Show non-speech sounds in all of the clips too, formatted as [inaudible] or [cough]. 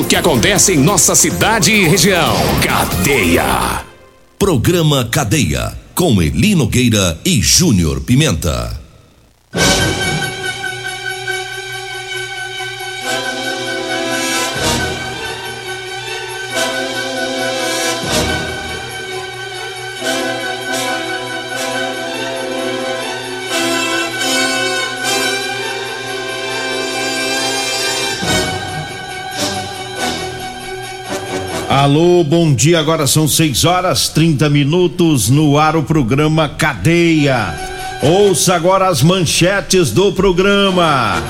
o que acontece em nossa cidade e região. Cadeia. Programa Cadeia. Com Eli Nogueira e Júnior Pimenta. Alô, bom dia. Agora são 6 horas 30 minutos no ar o programa Cadeia. Ouça agora as manchetes do programa.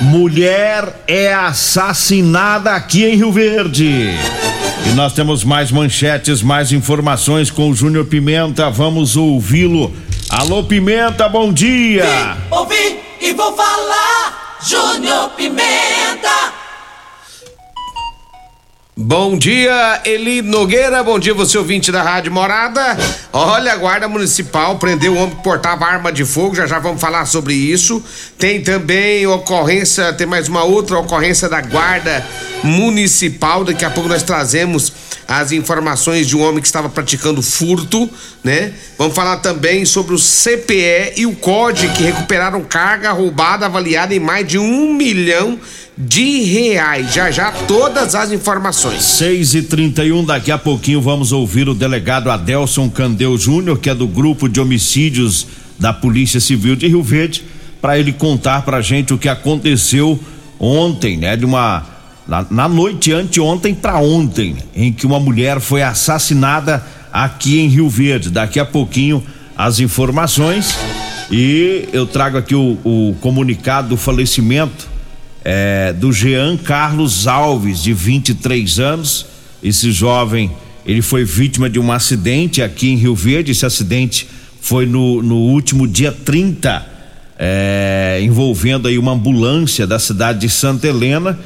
Mulher é assassinada aqui em Rio Verde. E nós temos mais manchetes, mais informações com o Júnior Pimenta. Vamos ouvi-lo. Alô, Pimenta, bom dia. Vim, ouvi e vou falar. Júnior Pimenta. Bom dia, Eli Nogueira. Bom dia, você ouvinte da Rádio Morada. Olha, a Guarda Municipal prendeu o homem que portava arma de fogo. Já já vamos falar sobre isso. Tem também ocorrência, tem mais uma outra ocorrência da Guarda Municipal. Daqui a pouco nós trazemos as informações de um homem que estava praticando furto, né? Vamos falar também sobre o CPE e o COD que recuperaram carga roubada avaliada em mais de um milhão de reais. Já já todas as informações. 6 e 31 daqui a pouquinho vamos ouvir o delegado Adelson Candeu Júnior, que é do grupo de homicídios da Polícia Civil de Rio Verde, para ele contar pra gente o que aconteceu ontem, né? De uma na, na noite anteontem para ontem, em que uma mulher foi assassinada aqui em Rio Verde. Daqui a pouquinho as informações e eu trago aqui o, o comunicado do falecimento é, do Jean Carlos Alves, de 23 anos. Esse jovem, ele foi vítima de um acidente aqui em Rio Verde. Esse acidente foi no, no último dia 30, é, envolvendo aí uma ambulância da cidade de Santa Helena.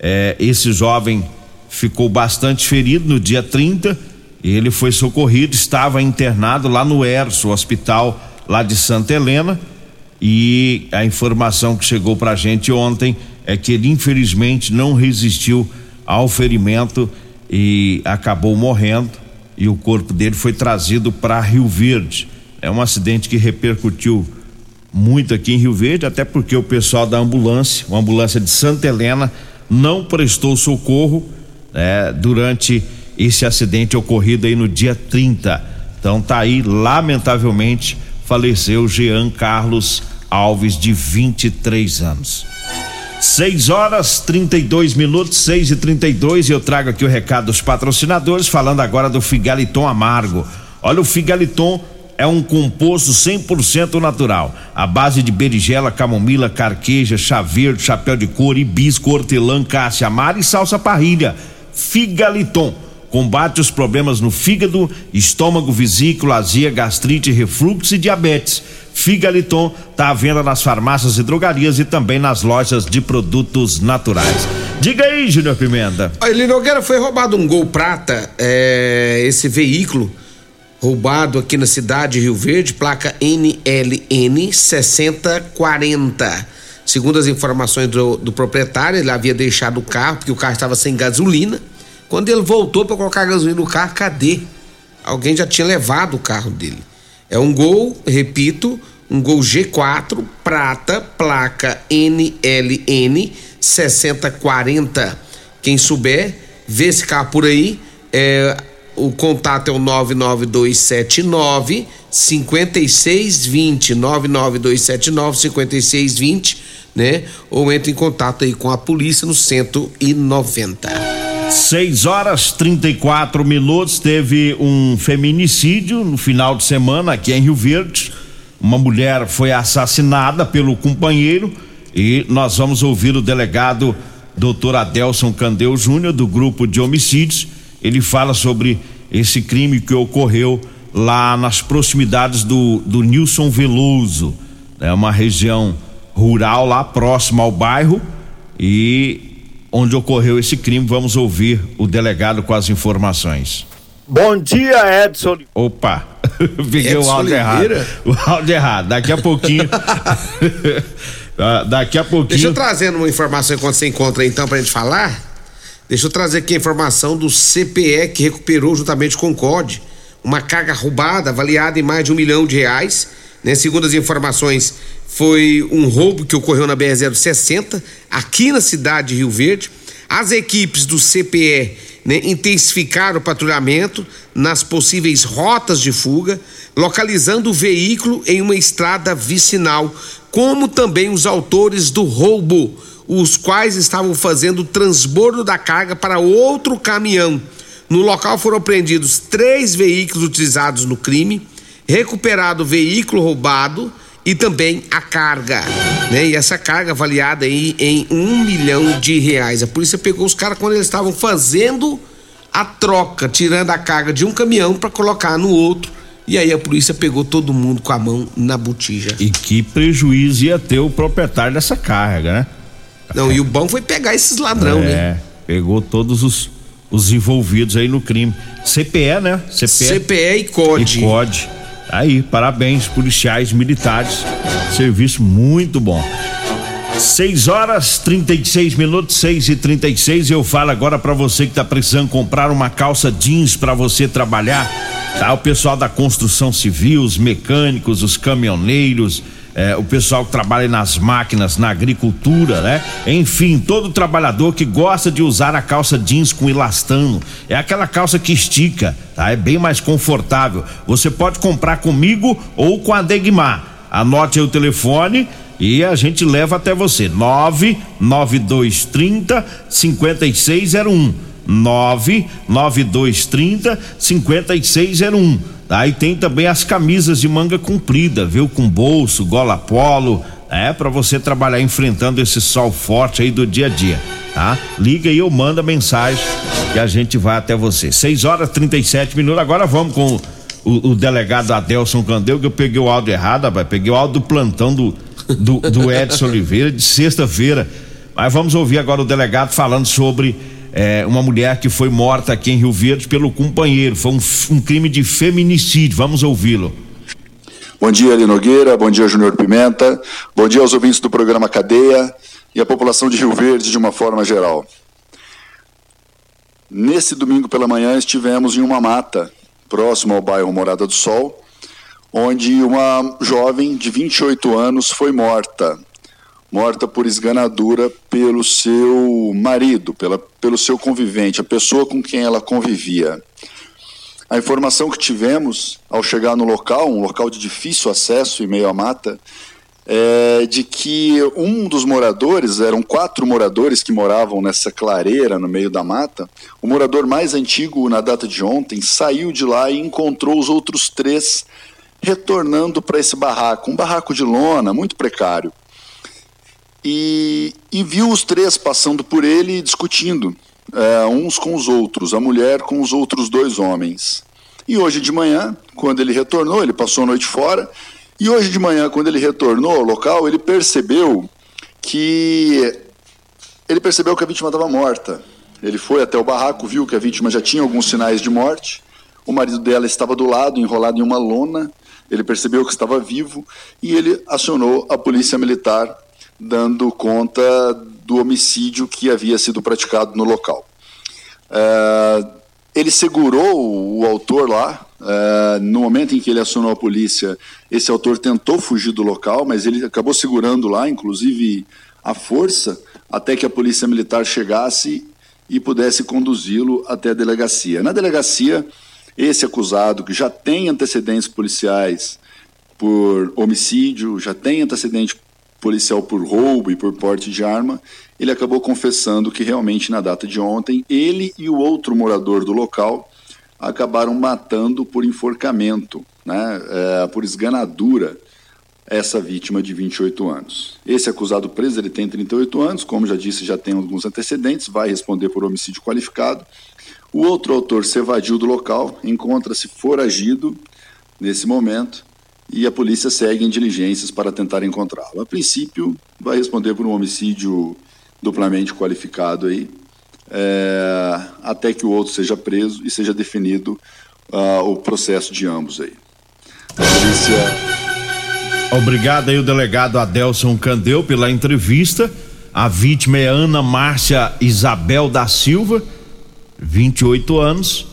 É, esse jovem ficou bastante ferido no dia 30. Ele foi socorrido, estava internado lá no ERSO, hospital lá de Santa Helena. E a informação que chegou pra gente ontem é que ele infelizmente não resistiu ao ferimento e acabou morrendo e o corpo dele foi trazido para Rio Verde. É um acidente que repercutiu muito aqui em Rio Verde, até porque o pessoal da ambulância, uma ambulância de Santa Helena, não prestou socorro né, durante esse acidente ocorrido aí no dia 30. Então tá aí, lamentavelmente, faleceu Jean Carlos Alves, de 23 anos. 6 horas 32 minutos, 6 e 32 e eu trago aqui o recado dos patrocinadores, falando agora do Figaliton Amargo. Olha, o Figaliton é um composto 100% natural, à base de berigela, camomila, carqueja, chá verde, chapéu de couro, hibisco, hortelã, cássia amara e salsa parrilha. Figaliton combate os problemas no fígado, estômago, vesícula, azia, gastrite, refluxo e diabetes. Figaliton está à venda nas farmácias e drogarias e também nas lojas de produtos naturais. Diga aí, Júnior Pimenta. Ele Nogueira foi roubado um Gol Prata, é, esse veículo roubado aqui na cidade de Rio Verde, placa NLN 6040. Segundo as informações do, do proprietário, ele havia deixado o carro porque o carro estava sem gasolina. Quando ele voltou para colocar gasolina no carro, cadê? Alguém já tinha levado o carro dele. É um Gol, repito, um Gol G4 prata, placa NLN 6040. Quem souber, vê esse carro por aí. É, o contato é o 99279 5620 99279 5620, né? Ou entre em contato aí com a polícia no 190. 6 horas 34 minutos. Teve um feminicídio no final de semana aqui em Rio Verde. Uma mulher foi assassinada pelo companheiro e nós vamos ouvir o delegado doutor Adelson Candeu Júnior, do grupo de homicídios. Ele fala sobre esse crime que ocorreu lá nas proximidades do, do Nilson Veloso, é né? uma região rural lá próxima ao bairro e onde ocorreu esse crime. Vamos ouvir o delegado com as informações. Bom dia, Edson. Opa, [laughs] peguei Edson o áudio errado. O áudio errado. Daqui a pouquinho. [laughs] Ah, daqui a pouquinho. Deixa eu trazer uma informação enquanto você encontra então pra gente falar. Deixa eu trazer aqui a informação do CPE que recuperou juntamente com o COD uma carga roubada avaliada em mais de um milhão de reais. Né? Segundo as informações, foi um roubo que ocorreu na BR-060, aqui na cidade de Rio Verde. As equipes do CPE né, intensificaram o patrulhamento nas possíveis rotas de fuga, localizando o veículo em uma estrada vicinal, como também os autores do roubo, os quais estavam fazendo o transbordo da carga para outro caminhão. No local foram apreendidos três veículos utilizados no crime, recuperado o veículo roubado e também a carga, né? E essa carga avaliada aí em um milhão de reais. A polícia pegou os caras quando eles estavam fazendo a troca, tirando a carga de um caminhão para colocar no outro. E aí a polícia pegou todo mundo com a mão na botija. E que prejuízo ia ter o proprietário dessa carga, né? Não, e o bom foi pegar esses ladrão, é, né? É, pegou todos os os envolvidos aí no crime. CPE, né? CPE, CPE e COD. E COD. Aí, parabéns, policiais militares. Serviço muito bom. 6 horas 36 minutos, 6 e 36 Eu falo agora para você que tá precisando comprar uma calça jeans para você trabalhar. Tá? O pessoal da construção civil, os mecânicos, os caminhoneiros é, o pessoal que trabalha nas máquinas, na agricultura, né? Enfim, todo trabalhador que gosta de usar a calça jeans com elastano. É aquela calça que estica, tá? É bem mais confortável. Você pode comprar comigo ou com a Degmar. Anote aí o telefone e a gente leva até você. 99230 5601. 99230 5601 Aí tem também as camisas de manga comprida, viu? Com bolso, gola polo, é para você trabalhar enfrentando esse sol forte aí do dia a dia, tá? Liga e eu mando a mensagem que a gente vai até você. 6 horas 37 minutos. Agora vamos com o, o delegado Adelson Candeu, que eu peguei o áudio errado, rapaz. Peguei o áudio do plantão do, do, do Edson Oliveira de sexta-feira. Mas vamos ouvir agora o delegado falando sobre é, uma mulher que foi morta aqui em Rio Verde pelo companheiro. Foi um, um crime de feminicídio. Vamos ouvi-lo. Bom dia, Ali Nogueira. Bom dia, Júnior Pimenta. Bom dia aos ouvintes do programa Cadeia e à população de Rio Verde de uma forma geral. Nesse domingo pela manhã estivemos em uma mata próximo ao bairro Morada do Sol, onde uma jovem de 28 anos foi morta morta por esganadura pelo seu marido, pela, pelo seu convivente, a pessoa com quem ela convivia. A informação que tivemos ao chegar no local, um local de difícil acesso em meio à mata, é de que um dos moradores, eram quatro moradores que moravam nessa clareira no meio da mata, o morador mais antigo na data de ontem saiu de lá e encontrou os outros três retornando para esse barraco, um barraco de lona muito precário e, e viu os três passando por ele discutindo, é, uns com os outros, a mulher com os outros dois homens. E hoje de manhã, quando ele retornou, ele passou a noite fora, e hoje de manhã, quando ele retornou ao local, ele percebeu que ele percebeu que a vítima estava morta. Ele foi até o barraco, viu que a vítima já tinha alguns sinais de morte. O marido dela estava do lado, enrolado em uma lona. Ele percebeu que estava vivo e ele acionou a polícia militar dando conta do homicídio que havia sido praticado no local. É, ele segurou o autor lá. É, no momento em que ele acionou a polícia, esse autor tentou fugir do local, mas ele acabou segurando lá, inclusive à força, até que a polícia militar chegasse e pudesse conduzi-lo até a delegacia. Na delegacia, esse acusado, que já tem antecedentes policiais por homicídio, já tem antecedente policial por roubo e por porte de arma, ele acabou confessando que realmente na data de ontem, ele e o outro morador do local acabaram matando por enforcamento, né, é, por esganadura, essa vítima de 28 anos. Esse acusado preso, ele tem 38 anos, como já disse, já tem alguns antecedentes, vai responder por homicídio qualificado. O outro autor se evadiu do local, encontra-se foragido nesse momento e a polícia segue em diligências para tentar encontrá-lo. A princípio, vai responder por um homicídio duplamente qualificado aí, é, até que o outro seja preso e seja definido uh, o processo de ambos aí. A polícia Obrigado aí o delegado Adelson Candeu pela entrevista. A vítima é Ana Márcia Isabel da Silva, 28 anos,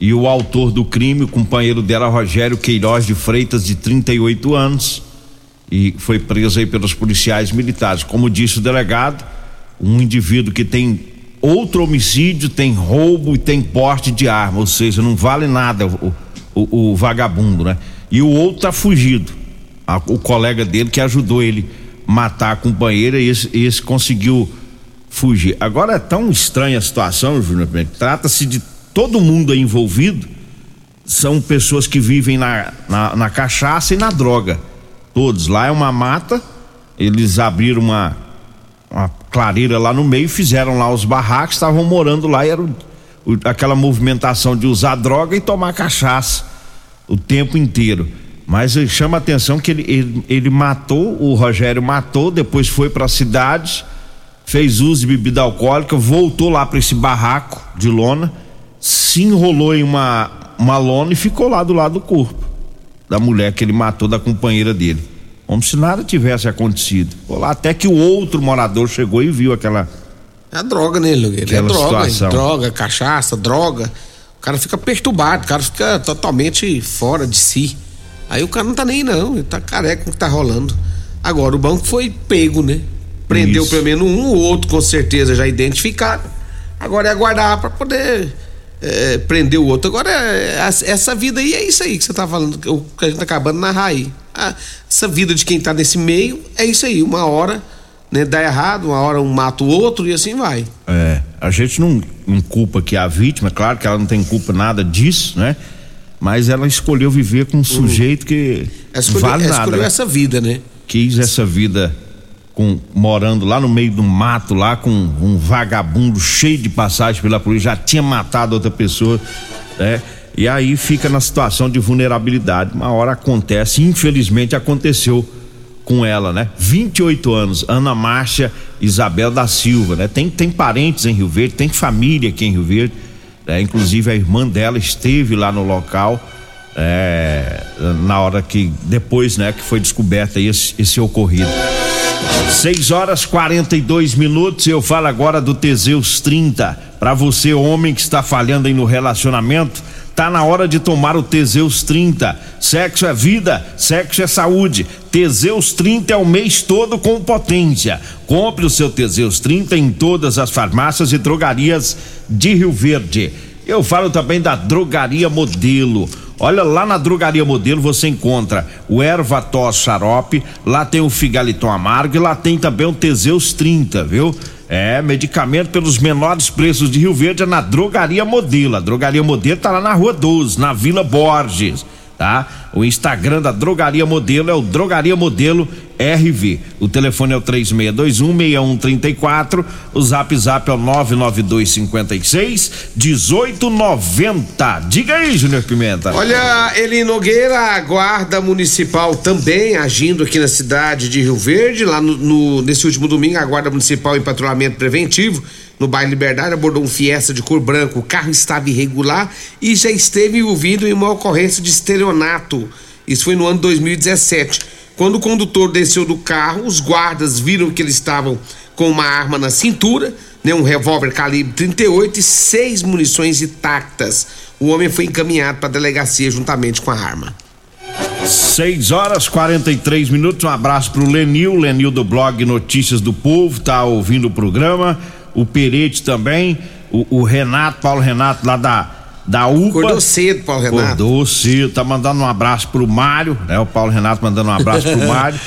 e o autor do crime, o companheiro dela, Rogério Queiroz de Freitas, de 38 anos, e foi preso aí pelos policiais militares. Como disse o delegado, um indivíduo que tem outro homicídio, tem roubo e tem porte de arma, ou seja, não vale nada o, o, o vagabundo, né? E o outro tá fugido a, o colega dele que ajudou ele matar a companheira e esse, esse conseguiu fugir. Agora é tão estranha a situação, Júnior, trata-se de todo mundo envolvido, são pessoas que vivem na, na, na, cachaça e na droga. Todos. Lá é uma mata, eles abriram uma, uma clareira lá no meio, fizeram lá os barracos, estavam morando lá e era o, o, aquela movimentação de usar droga e tomar cachaça o tempo inteiro. Mas chama a atenção que ele, ele, ele matou, o Rogério matou, depois foi para a cidade, fez uso de bebida alcoólica, voltou lá para esse barraco de lona, se enrolou em uma, uma lona e ficou lá do lado do corpo da mulher que ele matou, da companheira dele. Como se nada tivesse acontecido. Lá até que o outro morador chegou e viu aquela. É droga nele, né, É droga, droga, cachaça, droga. O cara fica perturbado, o cara fica totalmente fora de si. Aí o cara não tá nem não, ele tá careca com o que tá rolando. Agora o banco foi pego, né? Prendeu Isso. pelo menos um, o outro com certeza já identificado. Agora é aguardar para poder é, prender o outro. Agora, é, essa vida aí é isso aí que você tá falando, que a gente tá acabando na raiz. Ah, essa vida de quem tá nesse meio é isso aí. Uma hora né, dá errado, uma hora um mata o outro e assim vai. É, a gente não, não culpa que a vítima, é claro que ela não tem culpa nada disso, né? mas ela escolheu viver com um sujeito que escolheu, vale nada. Escolheu né? essa vida, né? Quis essa vida com morando lá no meio do mato, lá com um vagabundo cheio de passagem pela polícia, já tinha matado outra pessoa, né? E aí fica na situação de vulnerabilidade. Uma hora acontece, infelizmente aconteceu com ela, né? 28 anos, Ana Márcia Isabel da Silva, né? Tem tem parentes em Rio Verde, tem família aqui em Rio Verde é, inclusive a irmã dela esteve lá no local é, na hora que depois, né, que foi descoberta esse, esse ocorrido. 6 horas 42 minutos. Eu falo agora do Teseus 30. Para você, homem que está falhando aí no relacionamento, tá na hora de tomar o Teseus 30. Sexo é vida, sexo é saúde. Teseus 30 é o mês todo com potência. Compre o seu Teseus 30 em todas as farmácias e drogarias de Rio Verde. Eu falo também da Drogaria Modelo. Olha, lá na Drogaria Modelo você encontra o Erva Tos Xarope, lá tem o Figaliton Amargo e lá tem também o Teseus 30, viu? É, medicamento pelos menores preços de Rio Verde é na Drogaria Modelo. A Drogaria Modelo tá lá na Rua 12, na Vila Borges tá? O Instagram da Drogaria Modelo é o Drogaria Modelo RV. O telefone é o 36216134, o Zap Zap é o 99256 1890. Diga aí, Júnior Pimenta. Olha, Eli Nogueira, a Guarda Municipal também agindo aqui na cidade de Rio Verde, lá no, no nesse último domingo, a Guarda Municipal em patrulhamento preventivo no bairro Liberdade, abordou um Fiesta de cor branca. O carro estava irregular e já esteve envolvido em uma ocorrência de estelionato. Isso foi no ano 2017. Quando o condutor desceu do carro, os guardas viram que eles estavam com uma arma na cintura, né, um revólver calibre 38 e seis munições intactas. O homem foi encaminhado para a delegacia juntamente com a arma. 6 horas 43 minutos. Um abraço pro Lenil, Lenil do blog Notícias do Povo, tá ouvindo o programa o Perete também, o, o, Renato, Paulo Renato lá da da UPA. Acordou cedo, Paulo Renato. Acordou cedo, tá mandando um abraço pro Mário, né? O Paulo Renato mandando um abraço pro [laughs] Mário.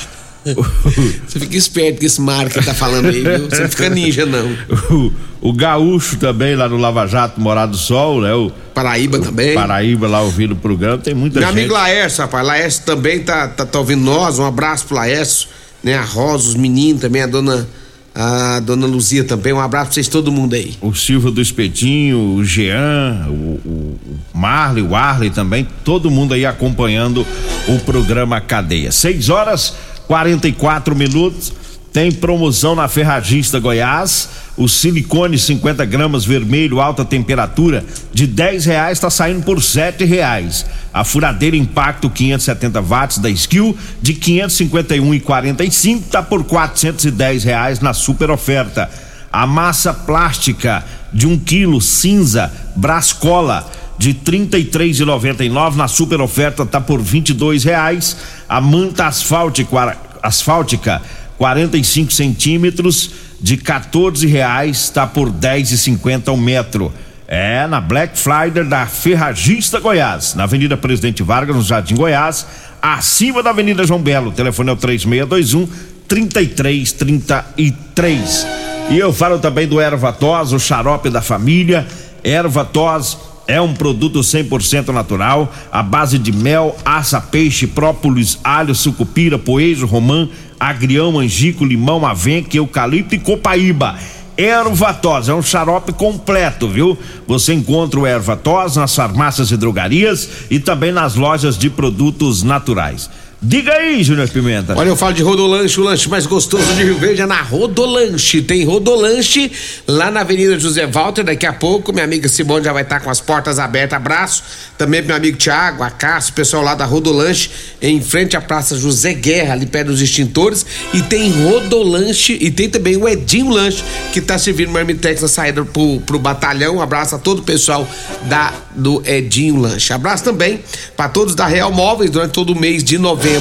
Você fica esperto com esse mar que tá falando aí, viu? Você não fica ninja, não. O, o Gaúcho também, lá no Lava Jato, Morado do Sol, né? O, Paraíba também. Paraíba lá ouvindo o programa, tem muita Meu gente. amigo Laércio, rapaz. Laércio também tá, tá, tá ouvindo nós. Um abraço pro Laércio, né? A Rosa, os meninos também, a dona, a dona Luzia também. Um abraço pra vocês, todo mundo aí. o Silvio do Espetinho, o Jean, o, o, Marley, o Arley também, todo mundo aí acompanhando o programa Cadeia. 6 horas 44 minutos. Tem promoção na Ferragista Goiás. O silicone 50 gramas vermelho, alta temperatura, de 10 reais está saindo por sete reais. A furadeira Impacto 570 watts da Skill de 551,45 está por 410 reais na super oferta. A massa plástica de um quilo cinza Brascola de R$ 33,99 na super oferta tá por 22 reais. A manta asfáltica, asfáltica 45 centímetros de 14 reais tá por 10,50 o metro. É na Black Friday da Ferragista Goiás, na Avenida Presidente Vargas, no Jardim Goiás, acima da Avenida João Belo. O telefone é o 3621 3333. E eu falo também do Erva Tos, o xarope da família. Erva Tos é um produto 100% natural, à base de mel, aça, peixe, própolis, alho, sucupira, poejo, romã, agrião, manjico, limão, avenca, eucalipto e copaíba. Ervatos é um xarope completo, viu? Você encontra o Ervatos nas farmácias e drogarias e também nas lojas de produtos naturais. Diga aí, Júnior Pimenta. Olha, eu falo de Rodolanche, o lanche mais gostoso de Rio Verde é na Rodolanche. Tem Rodolanche lá na Avenida José Walter. Daqui a pouco, minha amiga Simone já vai estar com as portas abertas. Abraço. Também pro meu amigo Tiago, a Cássio, o pessoal lá da Rodolanche, em frente à Praça José Guerra, ali perto dos extintores. E tem Rodolanche e tem também o Edinho Lanche, que tá servindo marmitex na saída pro, pro batalhão. Abraço a todo o pessoal da, do Edinho Lanche. Abraço também para todos da Real Móveis durante todo o mês de novembro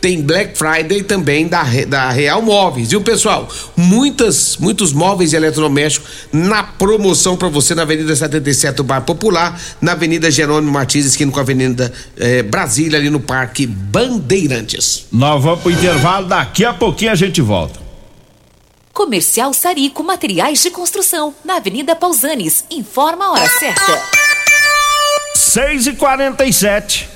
tem Black Friday também da, da Real Móveis, viu pessoal? Muitas, muitos móveis e eletrodomésticos na promoção para você na Avenida 77 do Bar Popular, na Avenida Jerônimo Martins, esquina com a Avenida eh, Brasília, ali no Parque Bandeirantes. Nós vamos pro intervalo, daqui a pouquinho a gente volta. Comercial Sarico Materiais de Construção, na Avenida Pausanes. Informa a hora certa. 6 e 47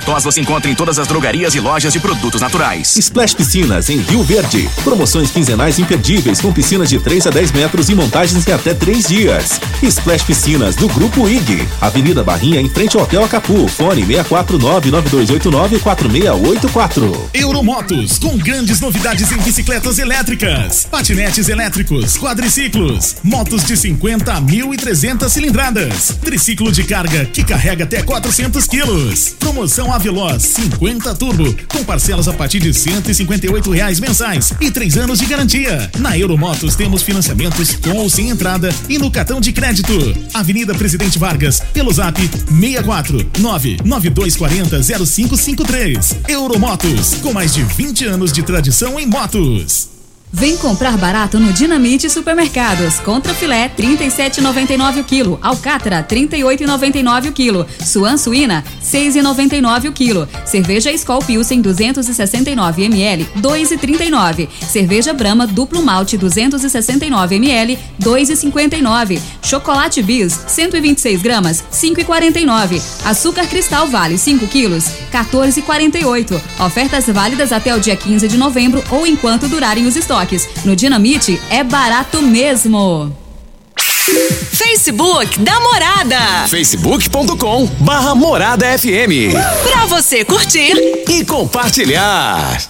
tos você encontra em todas as drogarias e lojas de produtos naturais. Splash Piscinas em Rio Verde. Promoções quinzenais imperdíveis com piscinas de 3 a 10 metros e montagens em até 3 dias. Splash Piscinas do Grupo IG. Avenida Barrinha em frente ao Hotel Acapu. Fone 64992894684. Euromotos com grandes novidades em bicicletas elétricas, patinetes elétricos, quadriciclos, motos de 50 a 1.300 cilindradas, triciclo de carga que carrega até 400 quilos. Promoção Aveloz 50 Turbo com parcelas a partir de 158 reais mensais e três anos de garantia. Na Euromotos temos financiamentos com ou sem entrada e no cartão de crédito. Avenida Presidente Vargas, pelo Zap 64 99240 0553. Euromotos, com mais de 20 anos de tradição em motos. Vem comprar barato no Dinamite Supermercados. Contra filé 37,99 o quilo, alcatra 38,99 o quilo, suan suína 6,99 o quilo, cerveja Skol Pilsen 269 ml 2,39, cerveja Brahma duplo malte 269 ml 2,59, chocolate Bis 126 gramas 5,49, açúcar Cristal Vale 5 quilos 14,48. Ofertas válidas até o dia 15 de novembro ou enquanto durarem os estoques. Estoques. No Dinamite é barato mesmo. Facebook da Morada. facebook.com barra Morada FM. Pra você curtir e compartilhar.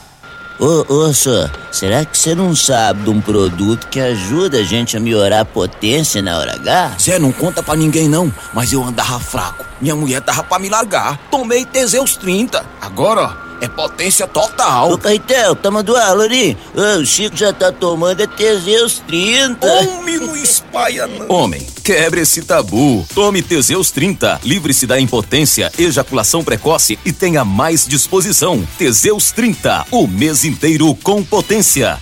Ô, ô, senhor, será que você não sabe de um produto que ajuda a gente a melhorar a potência na hora H? Zé, não conta pra ninguém não, mas eu andava fraco. Minha mulher tava pra me largar. Tomei Teseus 30. Agora, ó. É potência total. Ô, Caetel, tá mandando aula ali? Ô, o Chico já tá tomando é Teseus 30. Homem, não espalha não. Homem, quebre esse tabu. Tome Teseus 30. Livre-se da impotência, ejaculação precoce e tenha mais disposição. Teseus 30. O mês inteiro com potência.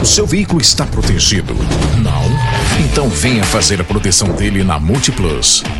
O seu veículo está protegido? Não? Então venha fazer a proteção dele na Multiplus.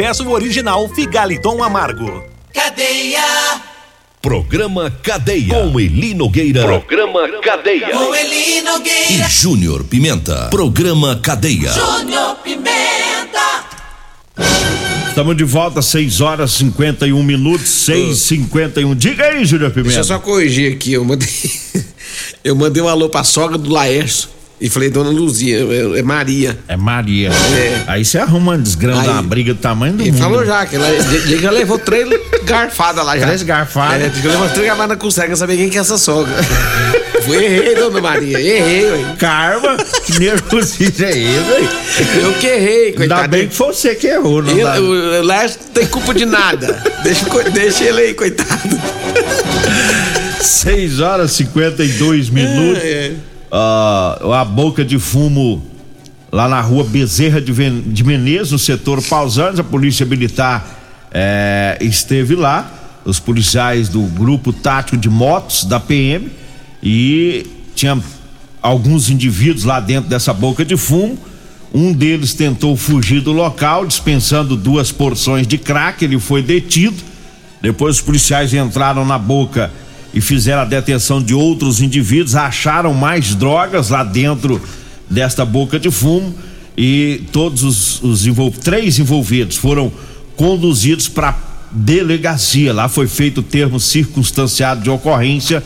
peça o original Figaliton Amargo. Cadeia. Programa Cadeia. Com Eli Nogueira. Programa Cadeia. Com Eli E Nogueira. Júnior Pimenta. Programa Cadeia. Júnior Pimenta. Estamos de volta, 6 horas 51 minutos, 6 51 Diga aí, Júnior Pimenta. Deixa eu só corrigir aqui, eu mandei. [laughs] eu mandei um alô pra sogra do Laércio. E falei, dona Luzia, é, é Maria. É Maria. Aí você arruma uma desgrama, uma briga do tamanho do Ele mundo. falou já, que ela ele já levou três garfadas lá já. Três garfadas. É, que levou três garfadas, não consegue saber quem que é essa sogra. [laughs] Errei, dona Maria, errei, ué. Karma, que [laughs] nervosismo é esse, aí? Eu que errei, coitado. Ainda bem que foi você que errou, não dá- o Lércio não tem culpa de nada. [laughs] deixa, deixa ele aí, coitado. 6 horas e 52 minutos. É, Ah, a boca de fumo lá na rua Bezerra de, Ven- de Menezes, no setor Pausanes, a polícia militar eh, esteve lá, os policiais do grupo tático de motos da PM e tinha alguns indivíduos lá dentro dessa boca de fumo. Um deles tentou fugir do local, dispensando duas porções de crack. Ele foi detido. Depois os policiais entraram na boca e fizeram a detenção de outros indivíduos, acharam mais drogas lá dentro desta boca de fumo e todos os, os três envolvidos foram conduzidos para delegacia. Lá foi feito o termo circunstanciado de ocorrência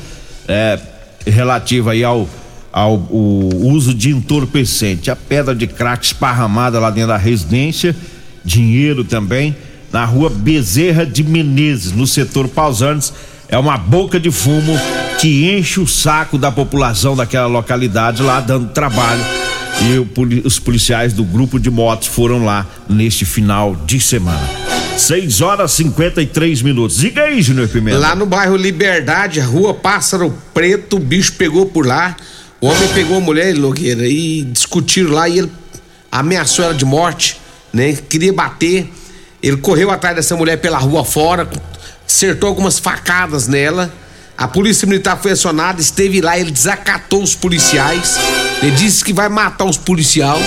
é, relativo aí ao, ao uso de entorpecente. A pedra de crack esparramada lá dentro da residência, dinheiro também, na rua Bezerra de Menezes, no setor Pausantes. É uma boca de fumo que enche o saco da população daquela localidade lá, dando trabalho. E os policiais do grupo de motos foram lá neste final de semana. 6 horas e 53 minutos. Diga aí, Júnior Pimenta. Lá no bairro Liberdade, rua Pássaro Preto, o bicho pegou por lá. O homem pegou a mulher, ele, Nogueira, e discutiram lá e ele ameaçou ela de morte, né? Queria bater. Ele correu atrás dessa mulher pela rua fora, acertou algumas facadas nela. A polícia militar foi acionada, esteve lá, ele desacatou os policiais. Ele disse que vai matar os policiais.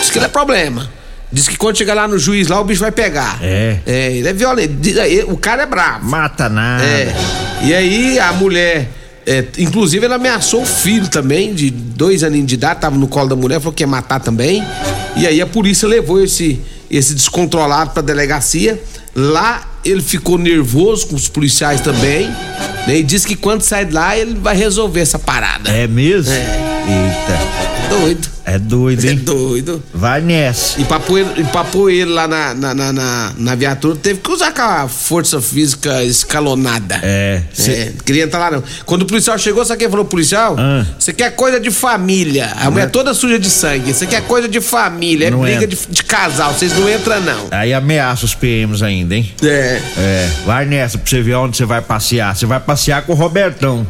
Disse que não é problema. Disse que quando chegar lá no juiz lá, o bicho vai pegar. É. É, ele é violento. Diz O cara é bravo. Mata nada. É. E aí a mulher, é, inclusive ela ameaçou o filho também, de dois aninhos de idade, tava no colo da mulher, falou que ia matar também. E aí a polícia levou esse, esse descontrolado pra delegacia. Lá ele ficou nervoso com os policiais também, né? E disse que quando sair de lá ele vai resolver essa parada. É mesmo? É. Eita. Doido. É doido, hein? É doido. Vai nessa. E pra pôr ele, e pra pôr ele lá na, na, na, na, na viatura, teve que usar aquela força física escalonada. É. É, queria entrar lá não. Quando o policial chegou, sabe quem falou policial? Ah. Você quer coisa de família. A mulher é- toda suja de sangue. Você quer coisa de família. É Não briga é. de, de casal. Vocês não entram, não. Aí ameaça os PMs ainda, hein? É. É. Vai nessa pra você ver onde você vai passear. Você vai passear com o Robertão.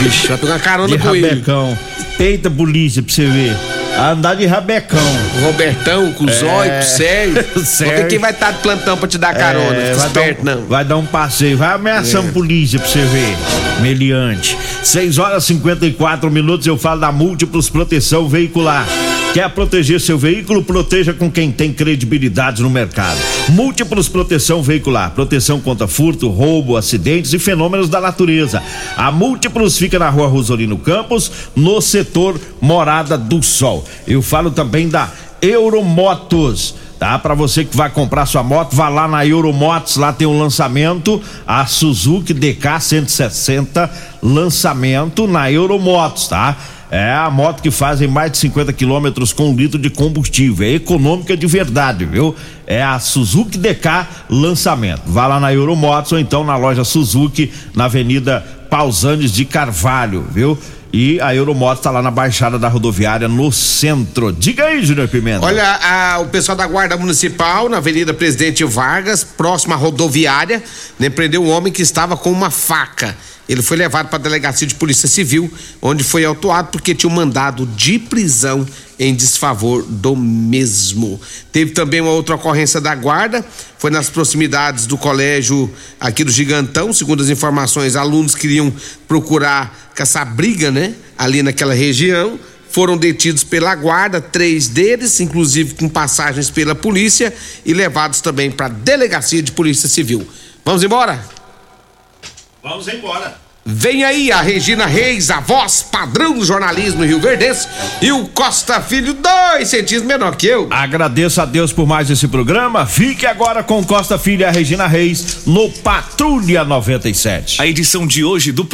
Vixe, vai pegar carona de com ele. rabecão. Peita polícia pra você ver. Andar de rabecão. Robertão, com o Zóio, com o Sérgio. [laughs] Porque Sérgio. quem vai estar de plantão pra te dar carona? É, Fica vai, esperto, dar um, não. vai dar um passeio, vai ameaçando É. polícia pra você ver. Meliante. 6 horas e 54 minutos eu falo da Múltiplos Proteção Veicular. Quer proteger seu veículo? Proteja com quem tem credibilidade no mercado. Múltiplos Proteção Veicular. Proteção contra furto, roubo, acidentes e fenômenos da natureza. A Múltiplos fica na rua Rosolino Campos, no setor Morada do Sol. Eu falo também da Euromotos tá? Para você que vai comprar sua moto, vá lá na Euromotos, lá tem o lançamento, a Suzuki DK 160, lançamento na Euromotos, tá? É a moto que faz em mais de 50 quilômetros com um litro de combustível. É econômica de verdade, viu? É a Suzuki DK lançamento. Vá lá na Euromotos ou então na loja Suzuki, na Avenida Pausanes de Carvalho, viu? E a Euromotos está lá na Baixada da Rodoviária, no centro. Diga aí, Júnior Pimenta. Olha, a- o pessoal da Guarda Municipal, na Avenida Presidente Vargas, próxima à rodoviária, né, prendeu um homem que estava com uma faca. Ele foi levado para a delegacia de polícia civil, onde foi autuado porque tinha um mandado de prisão em desfavor do mesmo. Teve também uma outra ocorrência da guarda, foi nas proximidades do colégio aqui do Gigantão, segundo as informações, alunos queriam procurar caçar briga, né, ali naquela região foram detidos pela guarda, três deles, inclusive com passagens pela polícia, e levados também para a delegacia de polícia civil. Vamos embora? Vamos embora. Vem aí a Regina Reis, a voz padrão do jornalismo Rio Verdense, e o Costa Filho, dois centímetros menor que eu. Agradeço a Deus por mais esse programa. Fique agora com Costa Filho e a Regina Reis no Patrulha 97. A edição de hoje do